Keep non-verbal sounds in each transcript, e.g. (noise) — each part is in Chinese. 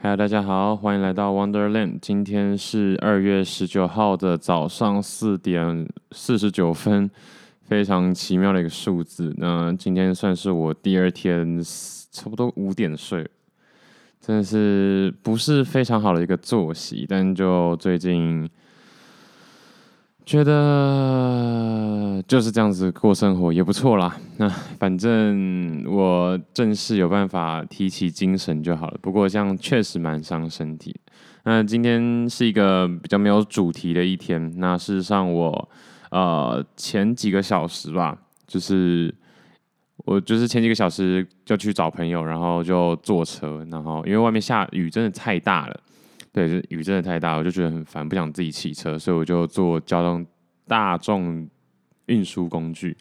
Hello，，大家好，欢迎来到 Wonderland。今天是二月十九号的早上四点四十九分，非常奇妙的一个数字。那今天算是我第二天，差不多五点睡，真的是不是非常好的一个作息，但就最近。觉得就是这样子过生活也不错啦。那反正我正式有办法提起精神就好了。不过这样确实蛮伤身体。那今天是一个比较没有主题的一天。那事实上我呃前几个小时吧，就是我就是前几个小时就去找朋友，然后就坐车，然后因为外面下雨真的太大了。对，就雨真的太大，我就觉得很烦，不想自己骑车，所以我就坐交通大众运输工具，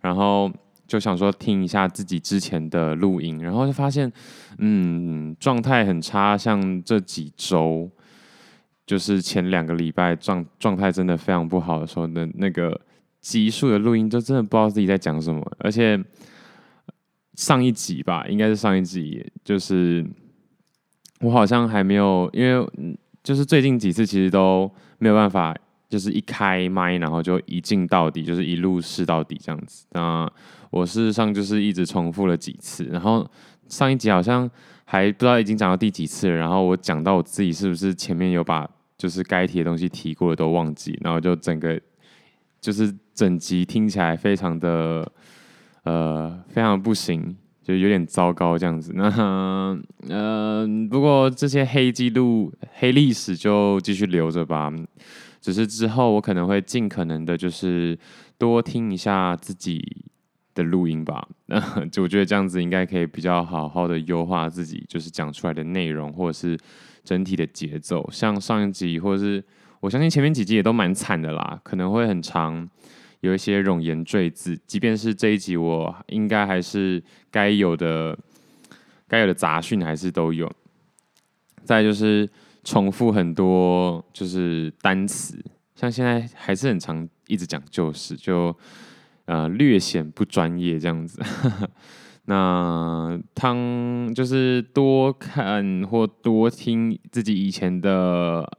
然后就想说听一下自己之前的录音，然后就发现，嗯，状态很差，像这几周，就是前两个礼拜状状态真的非常不好的时候的那个集数的录音，就真的不知道自己在讲什么，而且上一集吧，应该是上一集，就是。我好像还没有，因为就是最近几次其实都没有办法，就是一开麦然后就一镜到底，就是一路试到底这样子。那我事实上就是一直重复了几次，然后上一集好像还不知道已经讲到第几次了，然后我讲到我自己是不是前面有把就是该提的东西提过了都忘记，然后就整个就是整集听起来非常的呃非常不行。就有点糟糕这样子，那嗯、不过这些黑记录、黑历史就继续留着吧。只是之后我可能会尽可能的，就是多听一下自己的录音吧。那 (laughs) 就我觉得这样子应该可以比较好好的优化自己，就是讲出来的内容或者是整体的节奏。像上一集或者是我相信前面几集也都蛮惨的啦，可能会很长。有一些冗言赘字，即便是这一集，我应该还是该有的、该有的杂讯还是都有。再就是重复很多，就是单词，像现在还是很常一直讲，就是就呃略显不专业这样子。(laughs) 那汤就是多看或多听自己以前的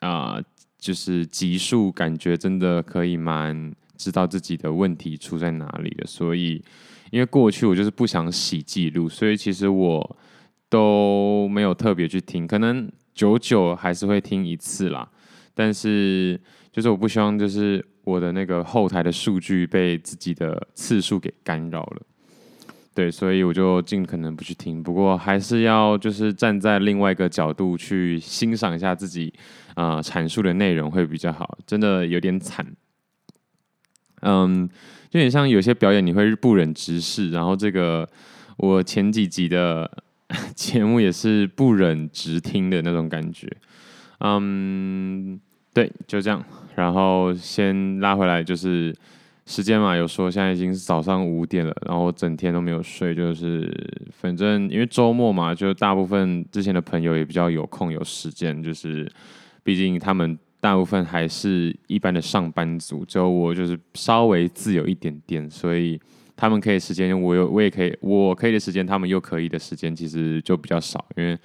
啊、就是集数，感觉真的可以蛮。知道自己的问题出在哪里了，所以因为过去我就是不想洗记录，所以其实我都没有特别去听，可能久久还是会听一次啦。但是就是我不希望就是我的那个后台的数据被自己的次数给干扰了，对，所以我就尽可能不去听。不过还是要就是站在另外一个角度去欣赏一下自己啊、阐述的内容会比较好，真的有点惨。嗯，就有点像有些表演你会不忍直视，然后这个我前几集的 (laughs) 节目也是不忍直听的那种感觉。嗯，对，就这样。然后先拉回来，就是时间嘛，有说现在已经是早上五点了，然后整天都没有睡，就是反正因为周末嘛，就大部分之前的朋友也比较有空有时间，就是毕竟他们。大部分还是一般的上班族，只有我就是稍微自由一点点，所以他们可以时间，我有我也可以，我可以的时间，他们又可以的时间，其实就比较少，因为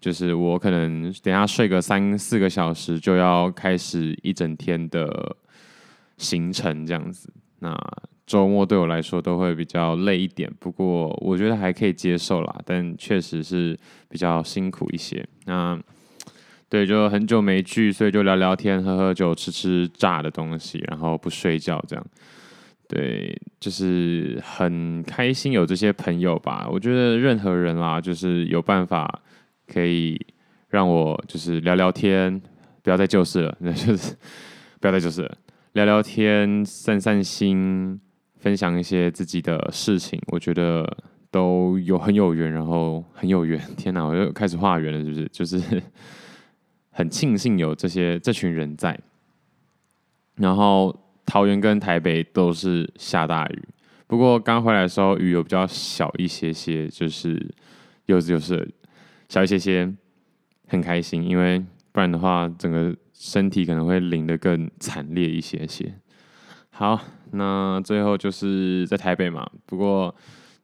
就是我可能等下睡个三四个小时，就要开始一整天的行程这样子。那周末对我来说都会比较累一点，不过我觉得还可以接受啦，但确实是比较辛苦一些。那。对，就很久没聚，所以就聊聊天、喝喝酒、吃吃炸的东西，然后不睡觉这样。对，就是很开心有这些朋友吧。我觉得任何人啦，就是有办法可以让我就是聊聊天，不要再就是了，(laughs) 那就是不要再就是了，聊聊天、散散心、分享一些自己的事情，我觉得都有很有缘，然后很有缘。天哪，我又开始化缘了，是不是？就是。很庆幸有这些这群人在，然后桃园跟台北都是下大雨，不过刚回来的时候雨有比较小一些些，就是又就是小一些些，很开心，因为不然的话整个身体可能会淋得更惨烈一些些。好，那最后就是在台北嘛，不过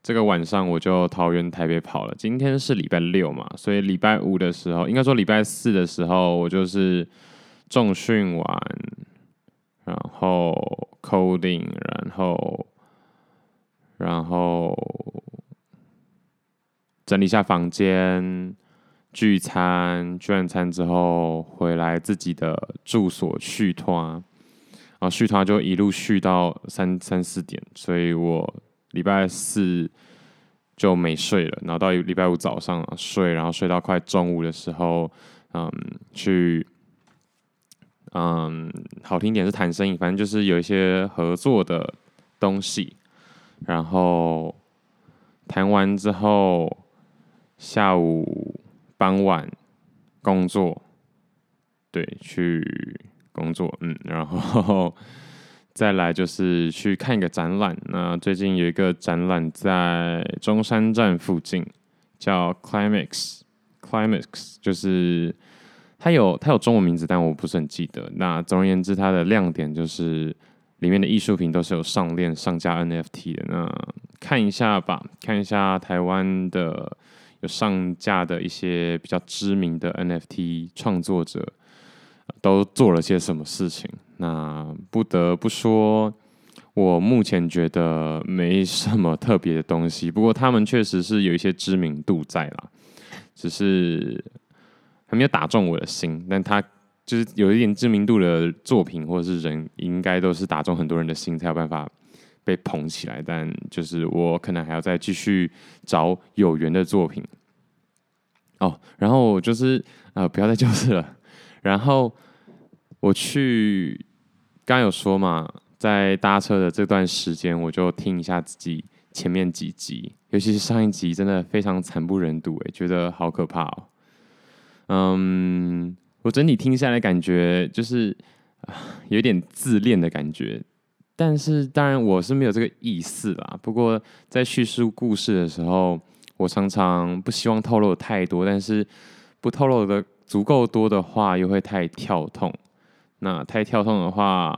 这个晚上我就桃园台北跑了。今天是礼拜六嘛，所以礼拜五的时候，应该说礼拜四的时候，我就是重训完，然后 coding，然后然后整理一下房间。聚餐，聚完餐之后回来自己的住所续团，然后续团就一路续到三三四点，所以我礼拜四就没睡了，然后到礼拜五早上睡，然后睡到快中午的时候，嗯，去，嗯，好听点是谈生意，反正就是有一些合作的东西，然后谈完之后下午。傍晚工作，对，去工作，嗯，然后再来就是去看一个展览。那最近有一个展览在中山站附近，叫 Climax，Climax 就是它有它有中文名字，但我不是很记得。那总而言之，它的亮点就是里面的艺术品都是有上链上架 NFT 的。那看一下吧，看一下台湾的。有上架的一些比较知名的 NFT 创作者都做了些什么事情？那不得不说，我目前觉得没什么特别的东西。不过他们确实是有一些知名度在啦，只是还没有打中我的心。但他就是有一点知名度的作品或者是人，应该都是打中很多人的心才有办法。被捧起来，但就是我可能还要再继续找有缘的作品哦。然后就是呃，不要再就是了。然后我去刚有说嘛，在搭车的这段时间，我就听一下自己前面几集，尤其是上一集，真的非常惨不忍睹，哎，觉得好可怕哦。嗯，我整体听下来感觉就是有点自恋的感觉。但是当然我是没有这个意思啦。不过在叙述故事的时候，我常常不希望透露太多，但是不透露的足够多的话，又会太跳痛。那太跳痛的话，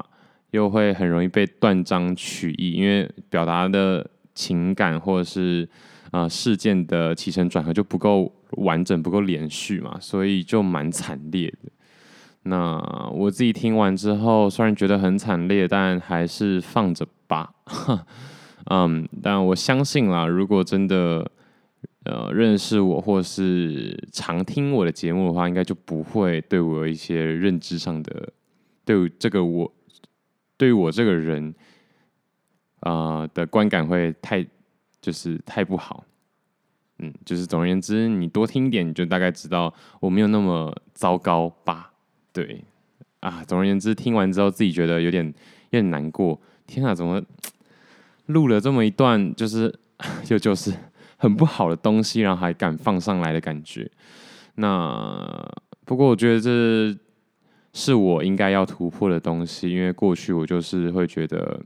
又会很容易被断章取义，因为表达的情感或者是啊、呃、事件的起承转合就不够完整，不够连续嘛，所以就蛮惨烈的。那我自己听完之后，虽然觉得很惨烈，但还是放着吧。(laughs) 嗯，但我相信啦，如果真的呃认识我或是常听我的节目的话，应该就不会对我有一些认知上的，对这个我，对我这个人啊、的观感会太就是太不好。嗯，就是总而言之，你多听一点，你就大概知道我没有那么糟糕吧。对，啊，总而言之，听完之后自己觉得有点有点难过。天啊，怎么录了这么一段，就是 (laughs) 就就是很不好的东西，然后还敢放上来的感觉。那不过我觉得这是我应该要突破的东西，因为过去我就是会觉得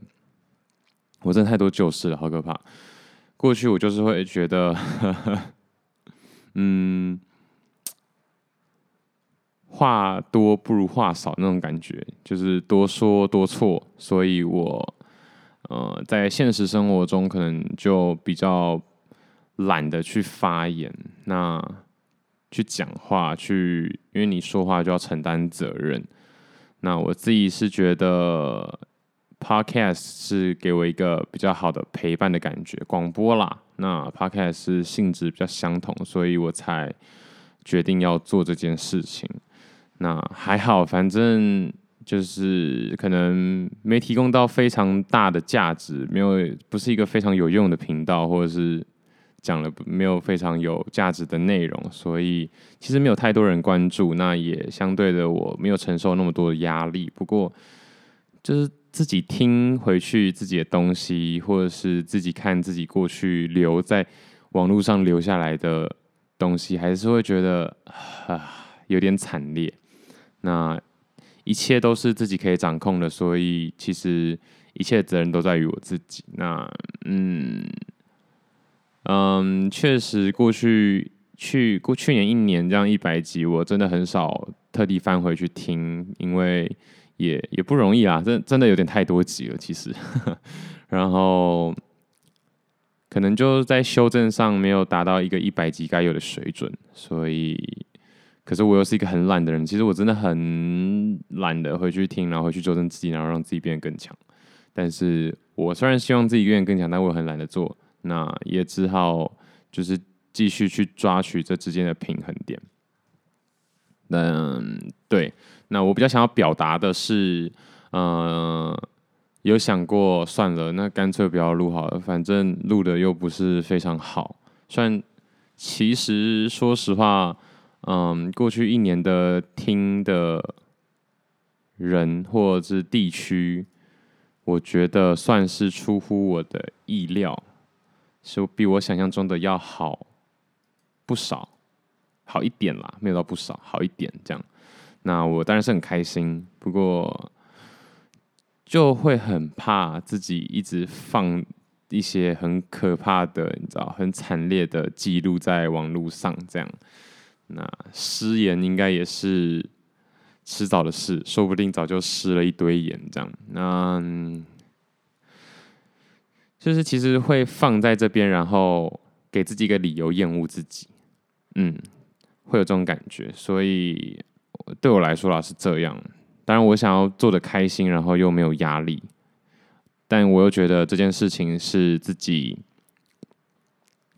我真的太多旧事了，好可怕。过去我就是会觉得，呵呵嗯。话多不如话少那种感觉，就是多说多错，所以我呃在现实生活中可能就比较懒得去发言，那去讲话，去因为你说话就要承担责任。那我自己是觉得 Podcast 是给我一个比较好的陪伴的感觉，广播啦，那 Podcast 是性质比较相同，所以我才决定要做这件事情。那还好，反正就是可能没提供到非常大的价值，没有不是一个非常有用的频道，或者是讲了没有非常有价值的内容，所以其实没有太多人关注。那也相对的，我没有承受那么多的压力。不过就是自己听回去自己的东西，或者是自己看自己过去留在网络上留下来的东西，还是会觉得啊有点惨烈。那一切都是自己可以掌控的，所以其实一切责任都在于我自己。那嗯嗯，确实过去去过去年一年这样一百集，我真的很少特地翻回去听，因为也也不容易啊，真真的有点太多集了，其实。(laughs) 然后。可能就在修正上没有达到一个一百集该有的水准，所以。可是我又是一个很懒的人，其实我真的很懒得回去听，然后回去纠正自己，然后让自己变得更强。但是我虽然希望自己变得更强，但我很懒得做，那也只好就是继续去抓取这之间的平衡点。嗯，对，那我比较想要表达的是，嗯、有想过算了，那干脆不要录好了，反正录的又不是非常好。虽然其实说实话。嗯，过去一年的听的人或者是地区，我觉得算是出乎我的意料，是比我想象中的要好不少，好一点啦，没有到不少，好一点这样。那我当然是很开心，不过就会很怕自己一直放一些很可怕的，你知道，很惨烈的记录在网络上这样。那失言应该也是迟早的事，说不定早就失了一堆言这样。那就是其实会放在这边，然后给自己一个理由厌恶自己，嗯，会有这种感觉。所以对我来说啦是这样。当然我想要做的开心，然后又没有压力，但我又觉得这件事情是自己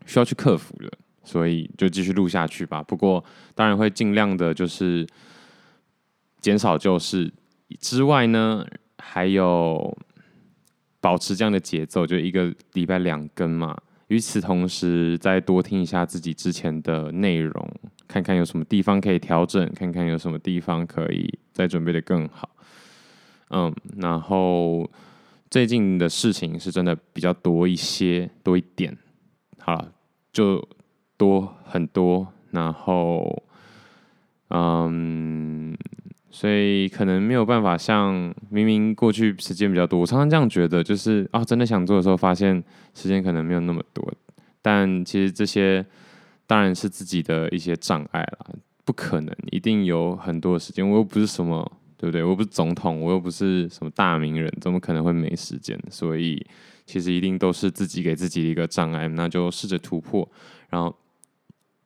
需要去克服的。所以就继续录下去吧。不过当然会尽量的，就是减少就是之外呢，还有保持这样的节奏，就一个礼拜两更嘛。与此同时，再多听一下自己之前的内容，看看有什么地方可以调整，看看有什么地方可以再准备得更好。嗯，然后最近的事情是真的比较多一些，多一点。好了，就。多很多，然后，嗯，所以可能没有办法像明明过去时间比较多，我常常这样觉得，就是啊，真的想做的时候，发现时间可能没有那么多。但其实这些当然是自己的一些障碍啦，不可能一定有很多时间。我又不是什么，对不对？我又不是总统，我又不是什么大名人，怎么可能会没时间？所以其实一定都是自己给自己一个障碍，那就试着突破，然后。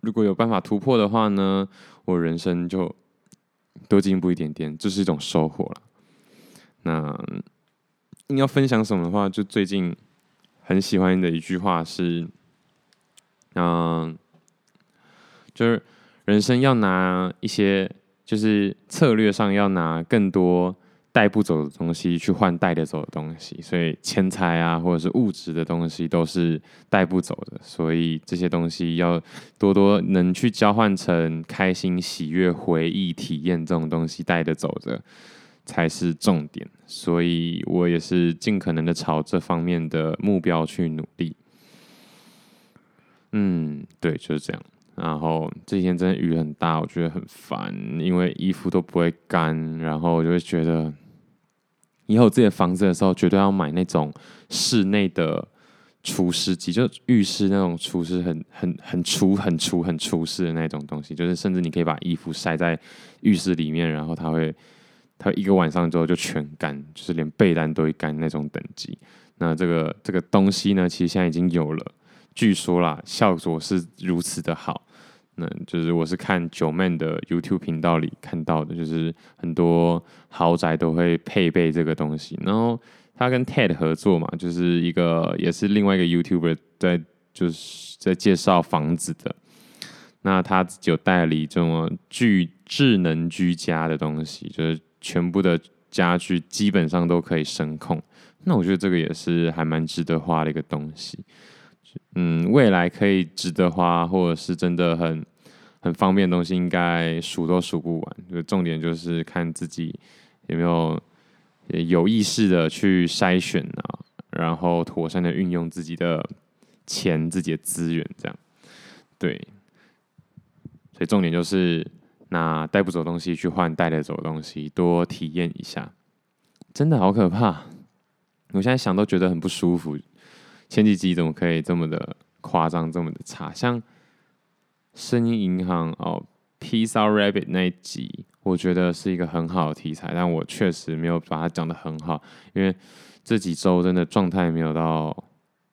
如果有办法突破的话呢，我人生就多进步一点点，这是一种收获了。那你要分享什么的话，就最近很喜欢的一句话是，嗯，就是人生要拿一些，就是策略上要拿更多。带不走的东西去换带得走的东西，所以钱财啊，或者是物质的东西都是带不走的，所以这些东西要多多能去交换成开心、喜悦、回忆、体验这种东西带得走的才是重点。所以我也是尽可能的朝这方面的目标去努力。嗯，对，就是这样。然后这几天真的雨很大，我觉得很烦，因为衣服都不会干，然后我就会觉得。以后自己的房子的时候，绝对要买那种室内的除湿机，就浴室那种除湿很很很除很除很除湿的那种东西，就是甚至你可以把衣服晒在浴室里面，然后它会它一个晚上之后就全干，就是连被单都会干那种等级。那这个这个东西呢，其实现在已经有了，据说啦，效果是如此的好。那就是我是看九 man 的 YouTube 频道里看到的，就是很多豪宅都会配备这个东西。然后他跟 TED 合作嘛，就是一个也是另外一个 YouTuber 在就是在介绍房子的。那他就代理这种具智能居家的东西，就是全部的家具基本上都可以声控。那我觉得这个也是还蛮值得花的一个东西。嗯，未来可以值得花，或者是真的很很方便的东西，应该数都数不完。就重点就是看自己有没有有意识的去筛选啊，然后妥善的运用自己的钱、自己的资源，这样对。所以重点就是拿带不走的东西去换带得走的东西，多体验一下。真的好可怕，我现在想都觉得很不舒服。前几集怎么可以这么的夸张，这么的差？像声音银行哦，Pizza Rabbit 那一集，我觉得是一个很好的题材，但我确实没有把它讲得很好，因为这几周真的状态没有到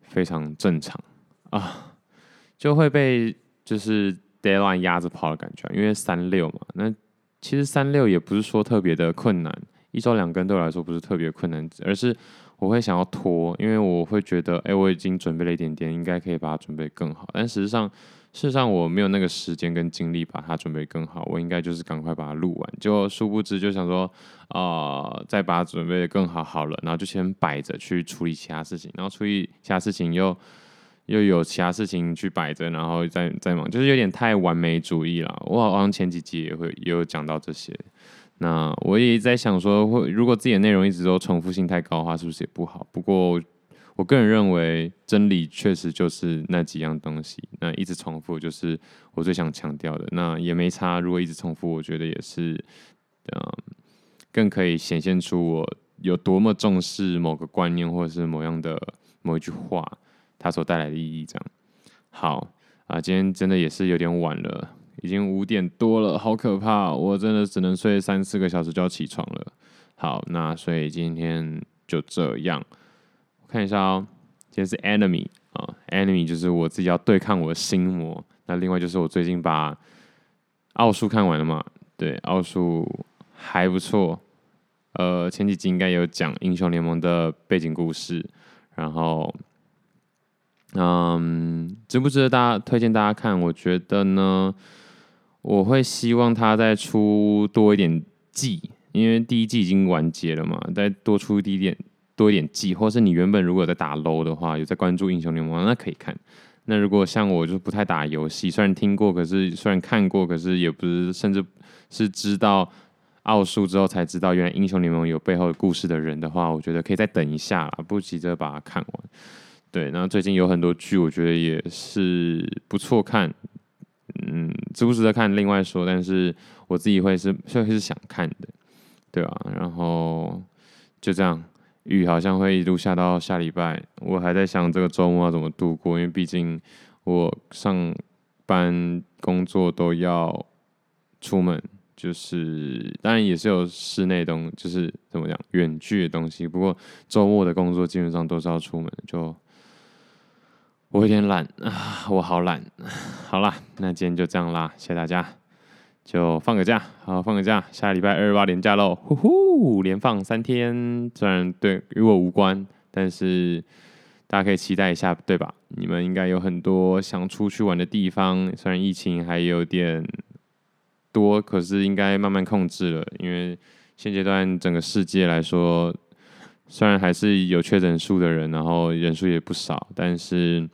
非常正常。啊，就会被就是 deadline 压着跑的感觉，因为三六嘛，那其实三六也不是说特别的困难，一周两更对我来说不是特别困难，而是我会想要拖，因为我会觉得，哎、我已经准备了一点点，应该可以把它准备更好，但事实上。事实上，我没有那个时间跟精力把它准备更好。我应该就是赶快把它录完。就殊不知，就想说，啊、再把它准备得更好好了，然后就先摆着去处理其他事情，然后处理其他事情又又有其他事情去摆着，然后再再忙，就是有点太完美主义了。我好像前几集也会也有讲到这些。那我也在想说，会如果自己的内容一直都重复性太高的话，是不是也不好？不过。我个人认为，真理确实就是那几样东西。那一直重复，就是我最想强调的。那也没差，如果一直重复，我觉得也是，嗯，更可以显现出我有多么重视某个观念，或者是某样的某一句话，它所带来的意义。这样，好啊，今天真的也是有点晚了，已经五点多了，好可怕！我真的只能睡三四个小时就要起床了。好，那所以今天就这样。看一下哦，今天是 Enemy 啊，Enemy 就是我自己要对抗我的心魔。那另外就是我最近把奥数看完了嘛，对，奥数还不错。呃，前几集应该有讲英雄联盟的背景故事，然后，嗯，值不值得大家推荐大家看？我觉得呢，我会希望他再出多一点季，因为第一季已经完结了嘛，再多出一点。多一点记，或是你原本如果在打 LOL 的话，有在关注英雄联盟，那可以看。那如果像我就不太打游戏，虽然听过，可是虽然看过，可是也不是，甚至是知道奥数之后才知道原来英雄联盟有背后故事的人的话，我觉得可以再等一下，不急着把它看完。对，那最近有很多剧，我觉得也是不错看，值不值得看另外说，但是我自己会是会是想看的，对啊，然后就这样。雨好像会一路下到下礼拜，我还在想这个周末要怎么度过，因为毕竟我上班工作都要出门，就是当然也是有室内东，就是怎么讲远距的东西。不过周末的工作基本上都是要出门，就我有点懒啊，(sighs) 我好懒。(sighs) 好啦，那今天就这样啦，谢谢大家。就放个假，好，放个假，下礼拜二八连假喽，呼呼，连放三天。虽然对与我无关，但是大家可以期待一下，对吧？你们应该有很多想出去玩的地方，虽然疫情还有点多，可是应该慢慢控制了。因为现阶段整个世界来说，虽然还是有确诊数的人，然后人数也不少，但是。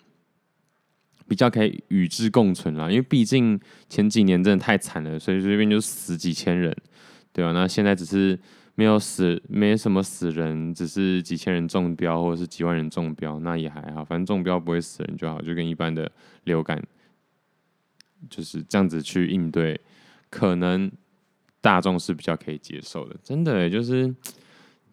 比较可以与之共存啦，因为毕竟前几年真的太惨了，所以这边就死几千人，对吧？那现在只是没有死，没什么死人，只是几千人中标或者是几万人中标，那也还好，反正中标不会死人就好，就跟一般的流感就是这样子去应对，可能大众是比较可以接受的，真的就是。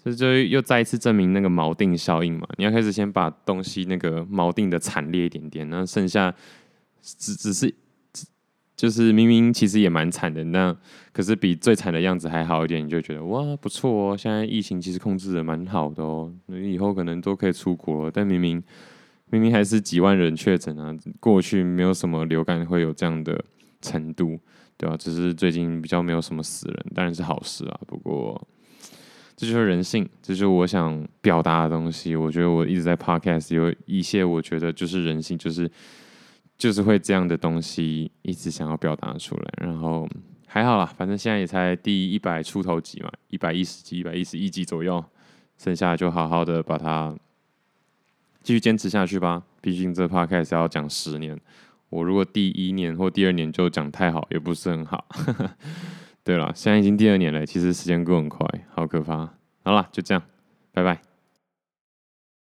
这就又再一次证明那个锚定效应嘛，你要开始先把东西那个锚定的惨烈一点点，然后剩下只只是就是明明其实也蛮惨的，那可是比最惨的样子还好一点，你就觉得哇不错哦，现在疫情其实控制的蛮好的哦，以后可能都可以出国了，但明明明明还是几万人确诊啊，过去没有什么流感会有这样的程度，对吧？只是最近比较没有什么死人，当然是好事啊，不过。这就是人性，这就是我想表达的东西。我觉得我一直在 podcast 有一些，我觉得就是人性，就是就是会这样的东西一直想要表达出来。然后还好啦，反正现在也才第一百出头集嘛，一百一十集、一百一十一集左右，剩下就好好的把它继续坚持下去吧。毕竟这 podcast 要讲十年，我如果第一年或第二年就讲太好，也不是很好。(laughs) 对了，现在已经第二年了，其实时间过很快，好可怕。好了，就这样，拜拜。